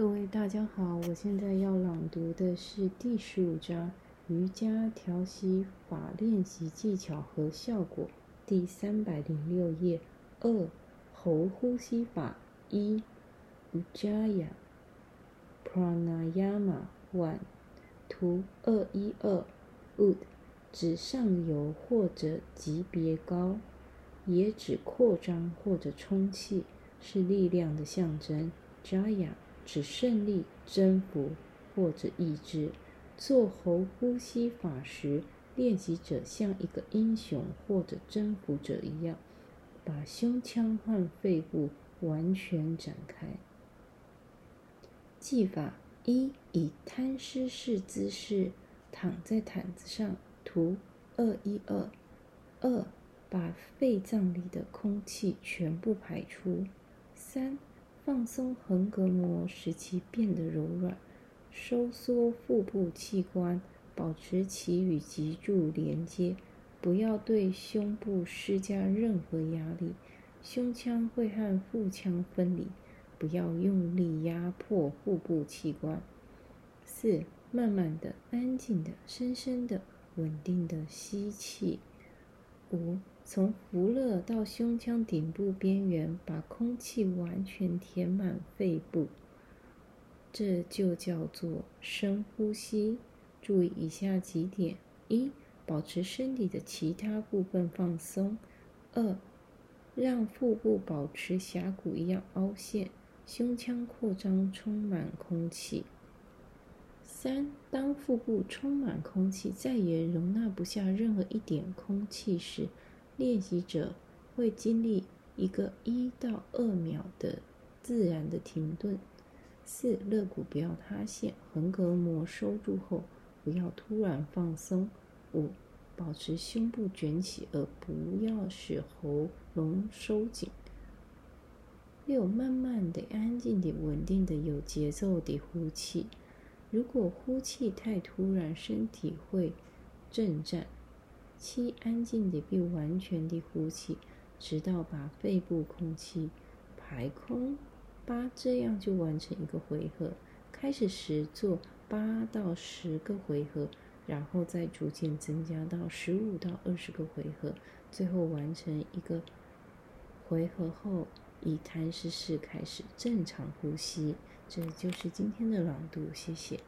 各位大家好，我现在要朗读的是第十五章瑜伽调息法练习技巧和效果，第三百零六页。二喉呼吸法一，Ujjayi Pranayama One，图二一二，Ud 指上游或者级别高，也指扩张或者充气，是力量的象征。Jaya 指胜利、征服或者意志。做喉呼吸法时，练习者像一个英雄或者征服者一样，把胸腔和肺部完全展开。技法一：以摊尸式姿势躺在毯子上。图二一二。二：把肺脏里的空气全部排出。三。放松横膈膜，使其变得柔软；收缩腹部器官，保持其与脊柱连接。不要对胸部施加任何压力，胸腔会和腹腔分离。不要用力压迫腹部器官。四，慢慢的、安静的、深深的、稳定的吸气。五。从福乐到胸腔顶部边缘，把空气完全填满肺部，这就叫做深呼吸。注意以下几点：一、保持身体的其他部分放松；二、让腹部保持峡谷一样凹陷，胸腔扩张，充满空气；三、当腹部充满空气，再也容纳不下任何一点空气时。练习者会经历一个一到二秒的自然的停顿。四、肋骨不要塌陷，横膈膜收住后不要突然放松。五、保持胸部卷起，而不要使喉咙收紧。六、慢慢的、安静的、稳定的、有节奏的呼气。如果呼气太突然，身体会震颤。七，安静的并完全的呼气，直到把肺部空气排空。八，这样就完成一个回合。开始时做八到十个回合，然后再逐渐增加到十五到二十个回合，最后完成一个回合后，以痰湿式开始正常呼吸。这就是今天的朗读，谢谢。